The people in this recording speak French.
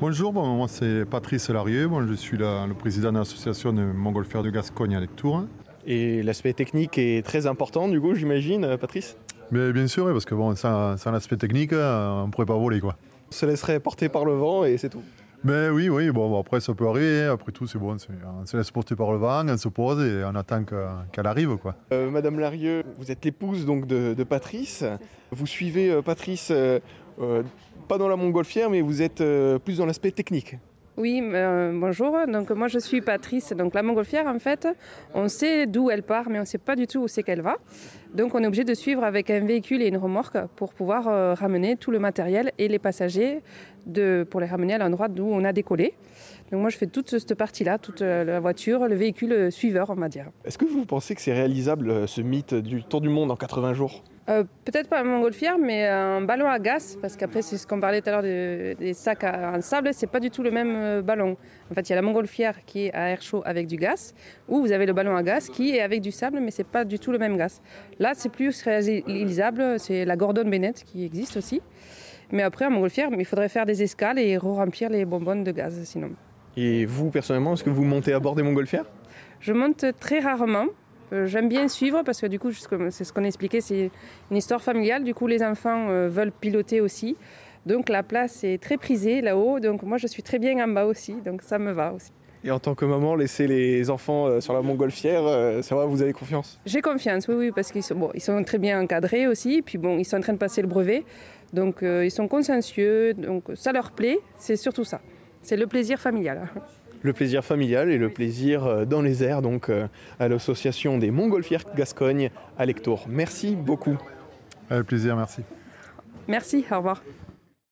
Bonjour, bon, moi c'est Patrice Larieux, bon, je suis la- le président de l'association de Montgolfière de Gascogne avec Tours. Et l'aspect technique est très important, du coup, j'imagine, euh, Patrice? Mais bien sûr, parce que bon, sans, sans l'aspect technique, euh, on ne pourrait pas voler quoi. On se laisserait porter par le vent et c'est tout. Mais oui, oui, bon, après ça peut arriver, après tout c'est bon, on se laisse porter par le vent, on se pose et on attend que- qu'elle arrive quoi. Euh, Madame Larieux, vous êtes l'épouse donc de, de Patrice. Vous suivez euh, Patrice, euh, euh, pas dans la montgolfière, mais vous êtes euh, plus dans l'aspect technique. Oui, euh, bonjour. Donc moi je suis Patrice. Donc la montgolfière en fait, on sait d'où elle part, mais on ne sait pas du tout où c'est qu'elle va. Donc on est obligé de suivre avec un véhicule et une remorque pour pouvoir euh, ramener tout le matériel et les passagers pour les ramener à l'endroit d'où on a décollé. Donc moi je fais toute cette partie-là, toute euh, la voiture, le véhicule suiveur on va dire. Est-ce que vous pensez que c'est réalisable, ce mythe du tour du monde en 80 jours? Euh, Peut-être pas un montgolfière, mais un ballon à gaz, parce qu'après, c'est ce qu'on parlait tout à l'heure de- des sacs en sable, c'est pas du tout le même euh, ballon. En fait, il y a la montgolfière qui est à air chaud avec du gaz, ou vous avez le ballon à gaz qui est avec du sable, mais c'est pas du tout le même gaz. Là, c'est plus réalisable, c'est la Gordon Bennett qui existe aussi. Mais après, en montgolfière, il faudrait faire des escales et remplir les bonbonnes de gaz, sinon. Et vous, personnellement, est-ce que vous montez à bord des montgolfières? Je monte très rarement. Euh, J'aime bien suivre parce que du coup, c'est ce qu'on expliquait, c'est une histoire familiale. Du coup, les enfants euh, veulent piloter aussi. Donc la place est très prisée là-haut. Donc moi, je suis très bien en bas aussi. Donc ça me va aussi. Et en tant que maman, laisser les enfants euh, sur la montgolfière, ça va, vous avez confiance? J'ai confiance, oui, oui, parce qu'ils sont, bon, ils sont très bien encadrés aussi. Puis bon, ils sont en train de passer le brevet. Donc euh, ils sont consciencieux. Donc ça leur plaît. C'est surtout ça. C'est le plaisir familial. Le plaisir familial et le plaisir euh, dans les airs, donc euh, à l'association des montgolfières Gascogne à Lectour. Merci beaucoup. Avec plaisir, merci. Merci, au revoir.